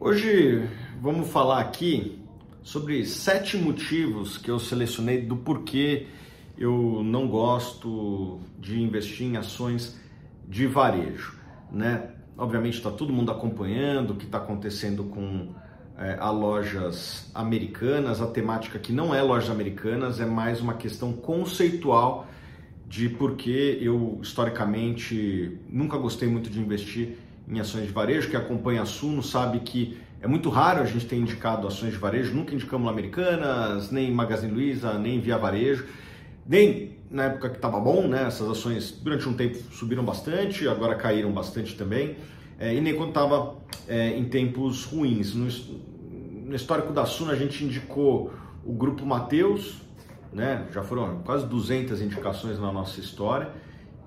Hoje vamos falar aqui sobre sete motivos que eu selecionei do porquê eu não gosto de investir em ações de varejo, né? Obviamente está todo mundo acompanhando o que está acontecendo com é, a lojas americanas. A temática que não é lojas americanas é mais uma questão conceitual de porque eu historicamente nunca gostei muito de investir em ações de varejo, que acompanha a Suno sabe que é muito raro a gente ter indicado ações de varejo, nunca indicamos Americanas, nem Magazine Luiza, nem Via Varejo, nem na época que estava bom, né? Essas ações durante um tempo subiram bastante, agora caíram bastante também, é, e nem quando estava é, em tempos ruins. No, no histórico da Suno a gente indicou o Grupo Mateus, né? Já foram quase 200 indicações na nossa história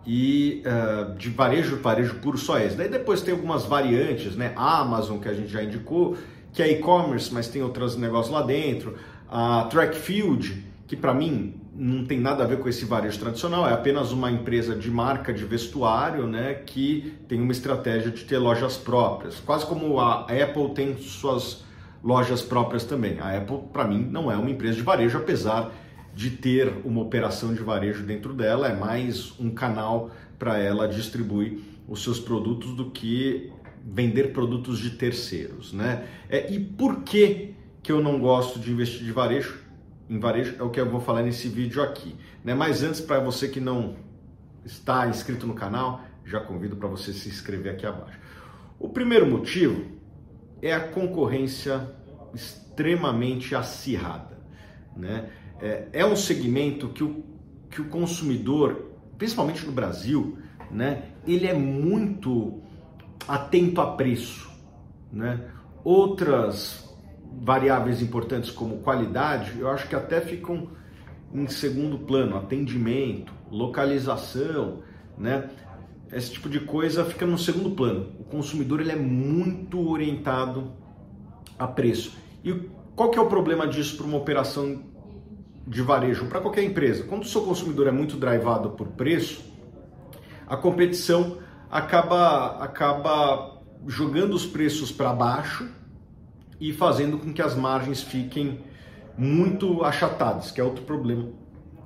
e uh, de varejo, varejo puro só esse. Daí depois tem algumas variantes, né? A Amazon, que a gente já indicou, que é e-commerce, mas tem outros negócios lá dentro. A Trackfield, que para mim não tem nada a ver com esse varejo tradicional, é apenas uma empresa de marca de vestuário, né? Que tem uma estratégia de ter lojas próprias. Quase como a Apple tem suas lojas próprias também. A Apple, para mim, não é uma empresa de varejo, apesar de ter uma operação de varejo dentro dela, é mais um canal para ela distribuir os seus produtos do que vender produtos de terceiros, né? É, e por que, que eu não gosto de investir de varejo? Em varejo é o que eu vou falar nesse vídeo aqui, né? Mas antes, para você que não está inscrito no canal, já convido para você se inscrever aqui abaixo. O primeiro motivo é a concorrência extremamente acirrada, né? É, é um segmento que o, que o consumidor, principalmente no Brasil, né, ele é muito atento a preço. Né? Outras variáveis importantes como qualidade, eu acho que até ficam em segundo plano, atendimento, localização, né? Esse tipo de coisa fica no segundo plano. O consumidor ele é muito orientado a preço. E qual que é o problema disso para uma operação de varejo para qualquer empresa, quando o seu consumidor é muito drivado por preço, a competição acaba, acaba jogando os preços para baixo e fazendo com que as margens fiquem muito achatadas, que é outro problema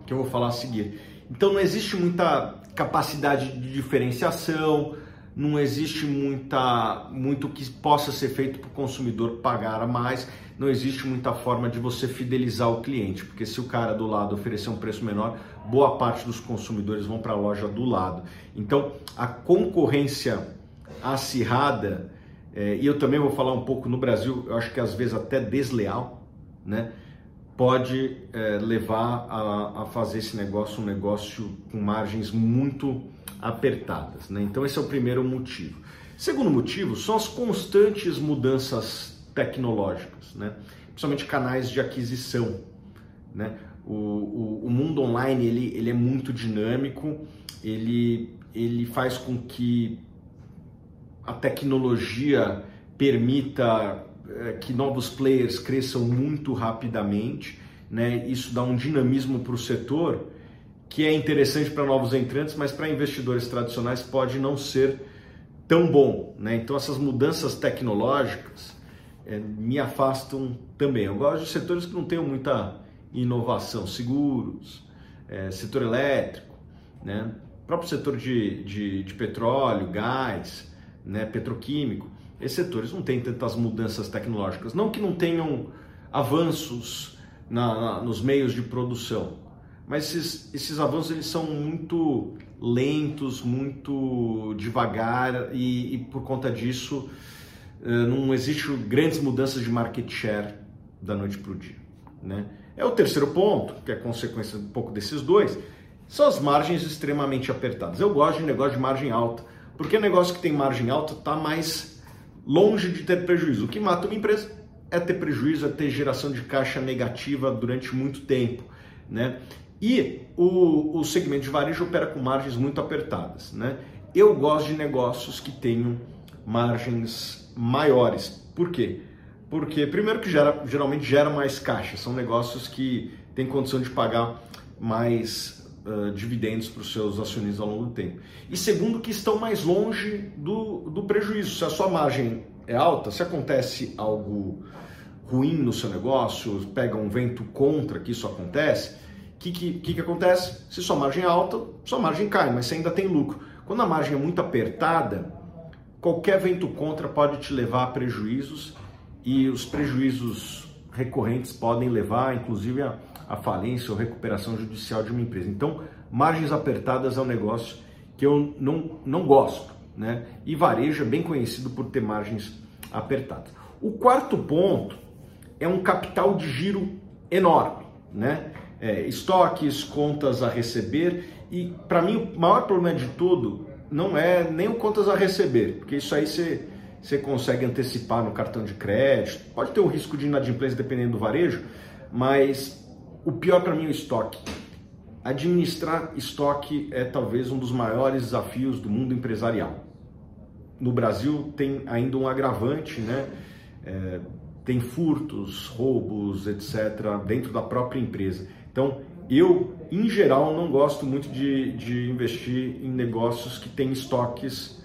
que eu vou falar a seguir. Então não existe muita capacidade de diferenciação, não existe muita, muito que possa ser feito para o consumidor pagar a mais, não existe muita forma de você fidelizar o cliente, porque se o cara do lado oferecer um preço menor, boa parte dos consumidores vão para a loja do lado. Então, a concorrência acirrada, é, e eu também vou falar um pouco no Brasil, eu acho que às vezes até desleal, né? pode é, levar a, a, fazer esse negócio um negócio com margens muito apertadas. Né? Então, esse é o primeiro motivo. Segundo motivo são as constantes mudanças tecnológicas, né? principalmente canais de aquisição. Né? O, o, o, mundo online ele, ele é muito dinâmico, ele, ele faz com que a tecnologia permita é, que novos players cresçam muito rapidamente. Né? Isso dá um dinamismo para o setor que é interessante para novos entrantes, mas para investidores tradicionais pode não ser tão bom. Né? Então, essas mudanças tecnológicas é, me afastam também. Eu gosto de setores que não tenham muita inovação, seguros, é, setor elétrico, né? próprio setor de, de, de petróleo, gás, né? petroquímico. Esses setores não têm tantas mudanças tecnológicas. Não que não tenham avanços na, na, nos meios de produção, mas esses, esses avanços eles são muito lentos, muito devagar e, e por conta disso eh, não existe grandes mudanças de market share da noite para o dia. Né? É o terceiro ponto, que é consequência um pouco desses dois, são as margens extremamente apertadas. Eu gosto de negócio de margem alta, porque negócio que tem margem alta está mais longe de ter prejuízo. O que mata uma empresa é ter prejuízo, é ter geração de caixa negativa durante muito tempo. Né? E o, o segmento de varejo opera com margens muito apertadas. Né? Eu gosto de negócios que tenham margens maiores. Por quê? Porque, primeiro, que gera, geralmente gera mais caixa, são negócios que têm condição de pagar mais uh, dividendos para os seus acionistas ao longo do tempo. E segundo, que estão mais longe do, do prejuízo. Se a sua margem é alta, se acontece algo ruim no seu negócio, pega um vento contra que isso acontece, que, que, que, que acontece? Se sua margem é alta, sua margem cai, mas você ainda tem lucro. Quando a margem é muito apertada, qualquer vento contra pode te levar a prejuízos e os prejuízos recorrentes podem levar, inclusive, a, a falência ou recuperação judicial de uma empresa. Então, margens apertadas é um negócio que eu não, não gosto, né? E varejo é bem conhecido por ter margens apertadas. O quarto ponto é um capital de giro enorme, né? É, estoques, contas a receber e para mim o maior problema de tudo não é nem o contas a receber, porque isso aí você, você consegue antecipar no cartão de crédito, pode ter um risco de inadimplência dependendo do varejo, mas o pior para mim é o estoque. Administrar estoque é talvez um dos maiores desafios do mundo empresarial. No Brasil tem ainda um agravante, né? É, tem furtos, roubos, etc., dentro da própria empresa. Então, eu, em geral, não gosto muito de, de investir em negócios que têm estoques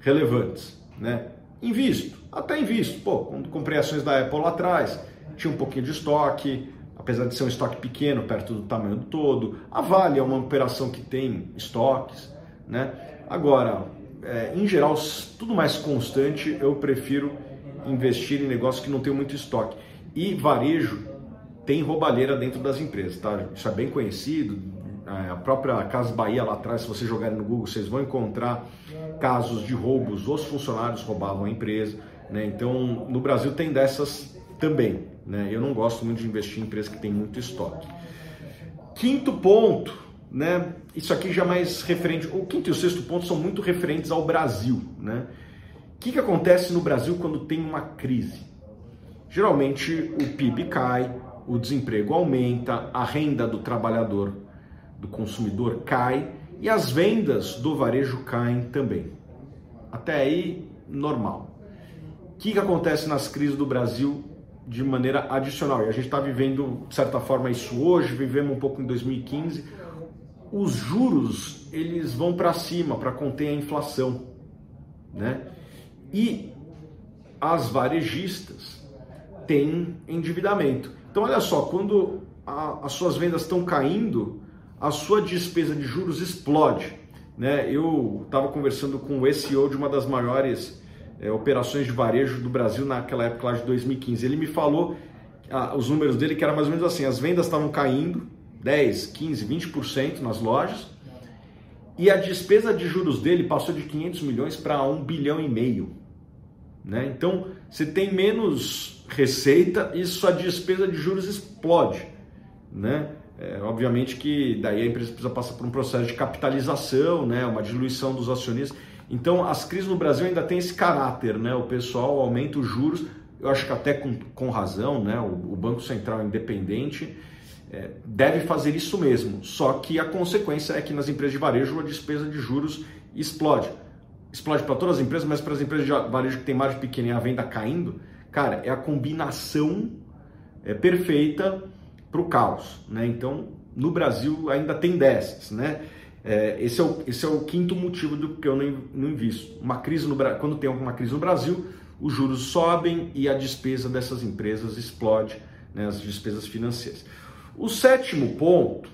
relevantes. Né? Invisto, até invisto. Pô, quando comprei ações da Apple lá atrás, tinha um pouquinho de estoque, apesar de ser um estoque pequeno, perto do tamanho do todo. A Vale é uma operação que tem estoques. Né? Agora, é, em geral, tudo mais constante, eu prefiro investir em negócios que não tem muito estoque. E varejo tem roubalheira dentro das empresas, tá? Isso é bem conhecido. É, a própria Casa Bahia lá atrás, se vocês jogarem no Google, vocês vão encontrar casos de roubos. Os funcionários roubavam a empresa, né? Então, no Brasil tem dessas também, né? Eu não gosto muito de investir em empresas que tem muito estoque. Quinto ponto, né? Isso aqui já mais referente. O quinto e o sexto ponto são muito referentes ao Brasil, né? O que, que acontece no Brasil quando tem uma crise? Geralmente o PIB cai, o desemprego aumenta, a renda do trabalhador, do consumidor cai e as vendas do varejo caem também. Até aí, normal. O que, que acontece nas crises do Brasil de maneira adicional? E a gente está vivendo, de certa forma, isso hoje, vivemos um pouco em 2015. Os juros, eles vão para cima para conter a inflação, né? E as varejistas têm endividamento. Então, olha só, quando a, as suas vendas estão caindo, a sua despesa de juros explode. Né? Eu estava conversando com o SEO de uma das maiores é, operações de varejo do Brasil naquela época lá de 2015. Ele me falou ah, os números dele que era mais ou menos assim: as vendas estavam caindo 10, 15, 20% nas lojas e a despesa de juros dele passou de 500 milhões para 1 bilhão e meio. Né? Então, você tem menos receita e sua despesa de juros explode. Né? É, obviamente que daí a empresa precisa passar por um processo de capitalização, né? uma diluição dos acionistas. Então, as crises no Brasil ainda tem esse caráter, né? o pessoal aumenta os juros, eu acho que até com, com razão, né? o, o Banco Central independente é, deve fazer isso mesmo. Só que a consequência é que nas empresas de varejo a despesa de juros explode. Explode para todas as empresas, mas para as empresas de varejo que tem margem pequena e a venda caindo, cara, é a combinação é, perfeita para o caos. Né? Então, no Brasil ainda tem dessas. Né? É, esse, é o, esse é o quinto motivo do que eu não, invisto. Uma crise no, quando tem uma crise no Brasil, os juros sobem e a despesa dessas empresas explode, né? as despesas financeiras. O sétimo ponto,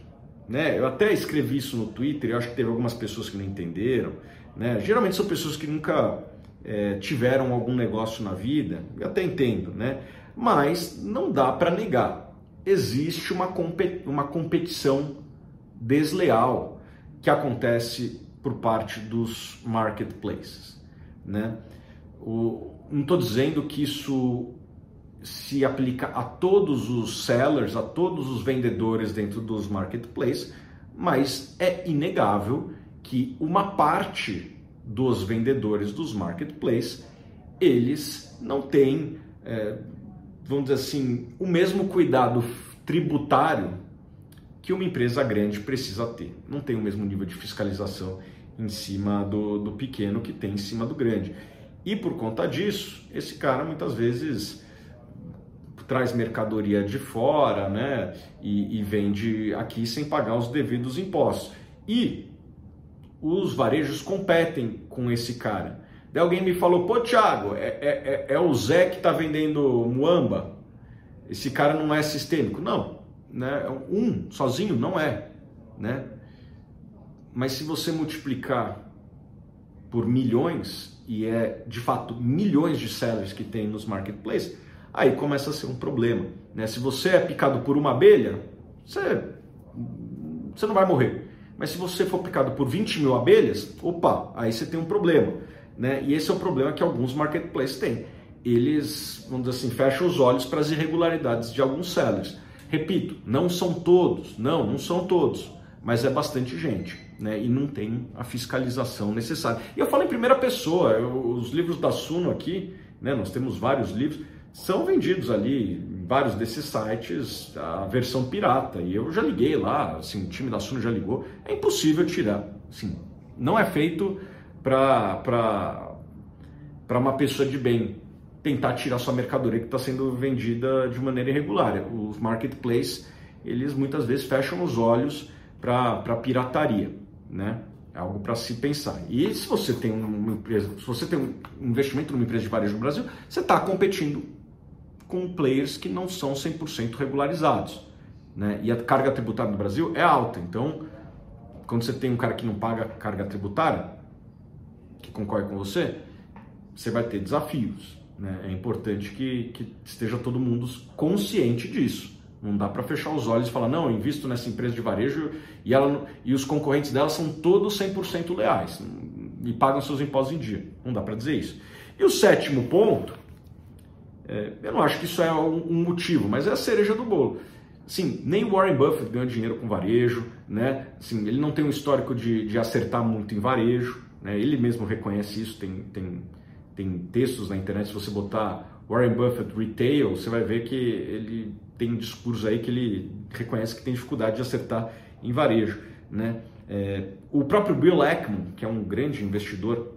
né, eu até escrevi isso no Twitter, eu acho que teve algumas pessoas que não entenderam, né, geralmente são pessoas que nunca é, tiveram algum negócio na vida, eu até entendo, né, mas não dá para negar, existe uma, compet uma competição desleal que acontece por parte dos marketplaces, né, o, não estou dizendo que isso se aplica a todos os sellers, a todos os vendedores dentro dos marketplaces, mas é inegável que uma parte dos vendedores dos marketplaces eles não têm, é, vamos dizer assim, o mesmo cuidado tributário que uma empresa grande precisa ter. Não tem o mesmo nível de fiscalização em cima do, do pequeno que tem em cima do grande. E por conta disso, esse cara muitas vezes traz mercadoria de fora, né? E, e vende aqui sem pagar os devidos impostos. E os varejos competem com esse cara, Daí alguém me falou, pô Thiago, é, é, é, é o Zé que está vendendo Muamba? Esse cara não é sistêmico. Não, né? um sozinho não é. Né? Mas se você multiplicar por milhões, e é de fato milhões de sellers que tem nos marketplaces, aí começa a ser um problema. Né? Se você é picado por uma abelha, você, você não vai morrer. Mas se você for picado por 20 mil abelhas, opa, aí você tem um problema. Né? E esse é o problema que alguns marketplaces têm. Eles, vamos dizer assim, fecham os olhos para as irregularidades de alguns sellers. Repito, não são todos, não, não são todos, mas é bastante gente, né? E não tem a fiscalização necessária. E eu falo em primeira pessoa, eu, os livros da Suno aqui, né? Nós temos vários livros, são vendidos ali vários desses sites a versão pirata. E eu já liguei lá, assim, o time da Suno já ligou. É impossível tirar, assim, não é feito para uma pessoa de bem tentar tirar sua mercadoria que está sendo vendida de maneira irregular. Os marketplaces, eles muitas vezes fecham os olhos para pirataria, né? É algo para se pensar. E se você tem uma empresa, se você tem um investimento numa empresa de varejo no Brasil, você está competindo com players que não são 100% regularizados. Né? E a carga tributária no Brasil é alta. Então, quando você tem um cara que não paga carga tributária, que concorre com você, você vai ter desafios. Né? É importante que, que esteja todo mundo consciente disso. Não dá para fechar os olhos e falar, não, eu invisto nessa empresa de varejo e, ela, e os concorrentes dela são todos 100% leais e pagam seus impostos em dia. Não dá para dizer isso. E o sétimo ponto, é, eu não acho que isso é um, motivo, mas é a cereja do bolo. Sim, nem Warren Buffett ganha dinheiro com varejo, né? Assim, ele não tem um histórico de, de acertar muito em varejo, né? ele mesmo reconhece isso, tem, tem tem textos na internet, se você botar Warren Buffett Retail, você vai ver que ele tem um discurso aí que ele reconhece que tem dificuldade de acertar em varejo. Né? É, o próprio Bill Ackman, que é um grande investidor,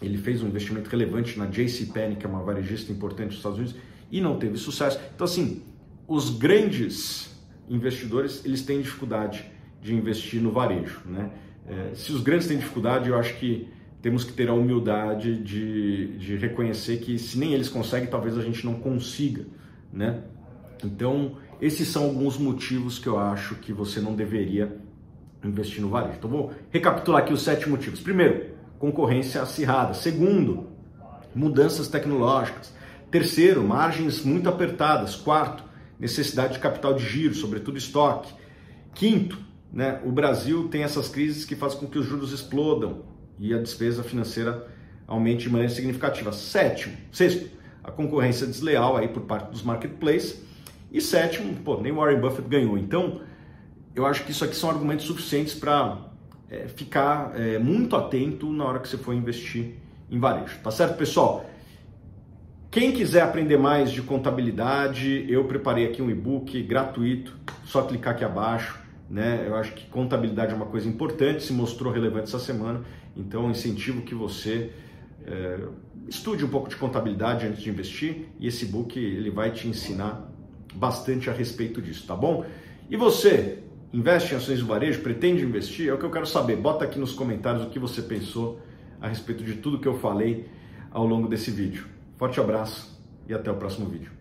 ele fez um investimento relevante na JCPenney, que é uma varejista importante dos Estados Unidos, e não teve sucesso. Então, assim, os grandes investidores, eles têm dificuldade de investir no varejo. Né? É, se os grandes têm dificuldade, eu acho que temos que ter a humildade de, de reconhecer que se nem eles conseguem, talvez a gente não consiga, né? Então, esses são alguns motivos que eu acho que você não deveria investir no varejo. Então, vou recapitular aqui os sete motivos. Primeiro, concorrência acirrada. Segundo, mudanças tecnológicas. Terceiro, margens muito apertadas. Quarto, necessidade de capital de giro, sobretudo estoque. Quinto, né, o Brasil tem essas crises que fazem com que os juros explodam e a despesa financeira aumente de maneira significativa. Sétimo, sexto, a concorrência desleal aí por parte dos marketplaces. E sétimo, pô, nem Warren Buffett ganhou. Então, eu acho que isso aqui são argumentos suficientes para é, ficar é, muito atento na hora que você for investir em varejo. Tá certo, pessoal? Quem quiser aprender mais de contabilidade, eu preparei aqui um e-book gratuito, só clicar aqui abaixo. Né? Eu acho que contabilidade é uma coisa importante, se mostrou relevante essa semana, então incentivo que você é, estude um pouco de contabilidade antes de investir e esse book ele vai te ensinar bastante a respeito disso, tá bom? E você, investe em ações do varejo, pretende investir? É o que eu quero saber. Bota aqui nos comentários o que você pensou a respeito de tudo que eu falei ao longo desse vídeo. Forte abraço e até o próximo vídeo.